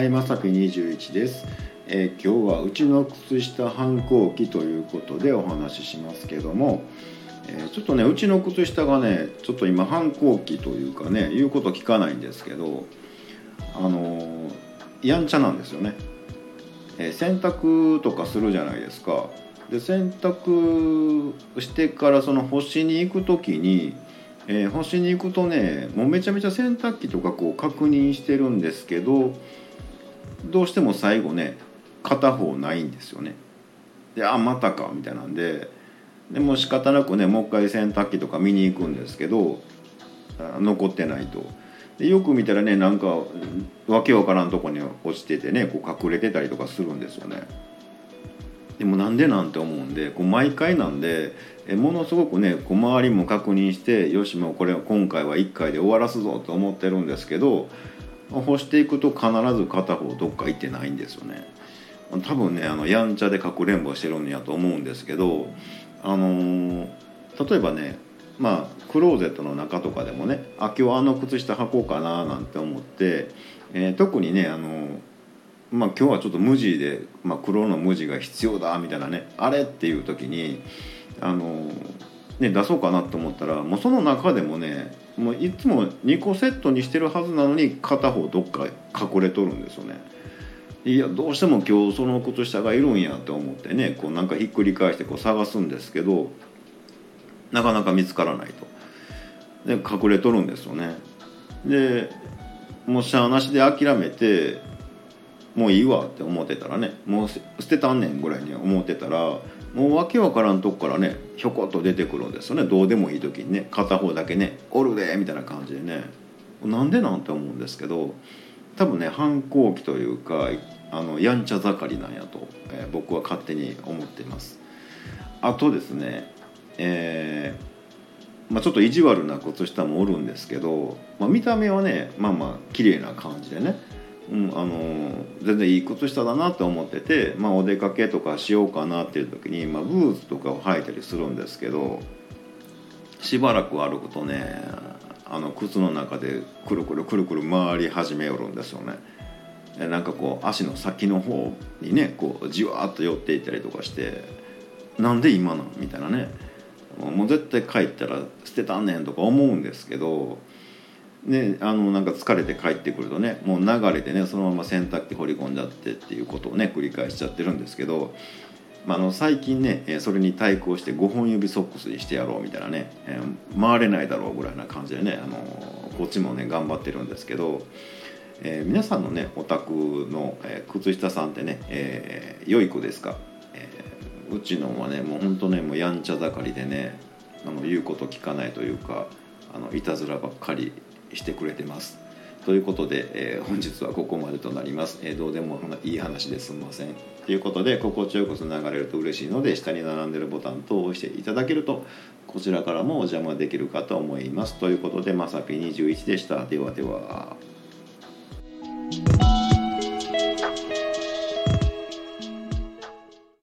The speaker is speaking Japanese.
はい、まさぴ21です、えー今日はうちの靴下反抗期ということでお話ししますけども、えーちょっとねうちの靴下がねちょっと今反抗期というかね言うこと聞かないんですけどあのーやんちゃなんですよね、え洗濯とかするじゃないですか。で洗濯してからその干しに行く時にえー干しに行くとねもうめちゃめちゃ洗濯機とかこう確認してるんですけどどうしても最後ね片方ないんですよね。であまたかみたいなんででも仕方なくねもう一回洗濯機とか見に行くんですけど残ってないと。でよく見たらねなんかわけわからんとこに落ちててねこう隠れてたりとかするんですよね。でもなんでなんて思うんでこう毎回なんでえものすごくねこう周りも確認してよしもうこれ今回は1回で終わらすぞと思ってるんですけど干していくと必ず片方どっか行ってないんですよね。多分ねあのやんちゃでかくれんぼしてるんやと思うんですけどあの例えばねまあクローゼットの中とかでもねあ今日あの靴下履こうかななんて思って、えー特にねあのまあ今日はちょっと無地で、まあ、黒の無地が必要だみたいなねあれっていう時にあのね出そうかなと思ったらもうその中でもねもういつも2個セットにしてるはずなのに片方どっか隠れとるんですよね。いやどうしても今日その靴下がいるんやと思ってねこうなんかひっくり返してこう探すんですけどなかなか見つからないと。で隠れとるんですよね。でもうしゃあなしで諦めてもういいわって思ってたらねもう捨てたんねんぐらいに思ってたらもうわけわからんとこからねひょこっと出てくるんですよねどうでもいい時にね片方だけね「おるで」みたいな感じでねなんでなんて思うんですけど多分ね反抗期というかあのやんちゃ盛りなんやと、えー僕は勝手に思っています。あとですねえーまあ、ちょっと意地悪な靴下もおるんですけど、まあ、見た目はねまあまあ綺麗な感じでねうん、あの全然いい靴下だなと思ってて、まあ、お出かけとかしようかなっていう時に、まあ、ブーツとかを履いたりするんですけどしばらく歩くとねあの靴の中でくるくるくるくる回り始めよるんですよね。なんかこう足の先の方にねこうじわっと寄っていったりとかしてなんで今なんみたいなねもう絶対帰ったら捨てたんねんとか思うんですけどね、あのなんか疲れて帰ってくるとねもう流れてねそのまま洗濯機掘り込んじゃってっていうことをね繰り返しちゃってるんですけど、まあ、あの最近ねそれに対抗して5本指ソックスにしてやろうみたいなね、えー回れないだろうぐらいな感じでね、あのこっちもね頑張ってるんですけど、えー皆さんのねお宅の、え靴下さんってね、え良い子ですか、えうちのはねもうほんとねもうやんちゃ盛りでねあの言うこと聞かないというかあのいたずらばっかりしてくれてます。ということで、えー、本日はここまでとなります、えー、どうでもいい話ですんません。ということで心地よくつながれると嬉しいので下に並んでるボタン等を押していただけるとこちらからもお邪魔できるかと思います。ということでまさぴ21でした。ではでは。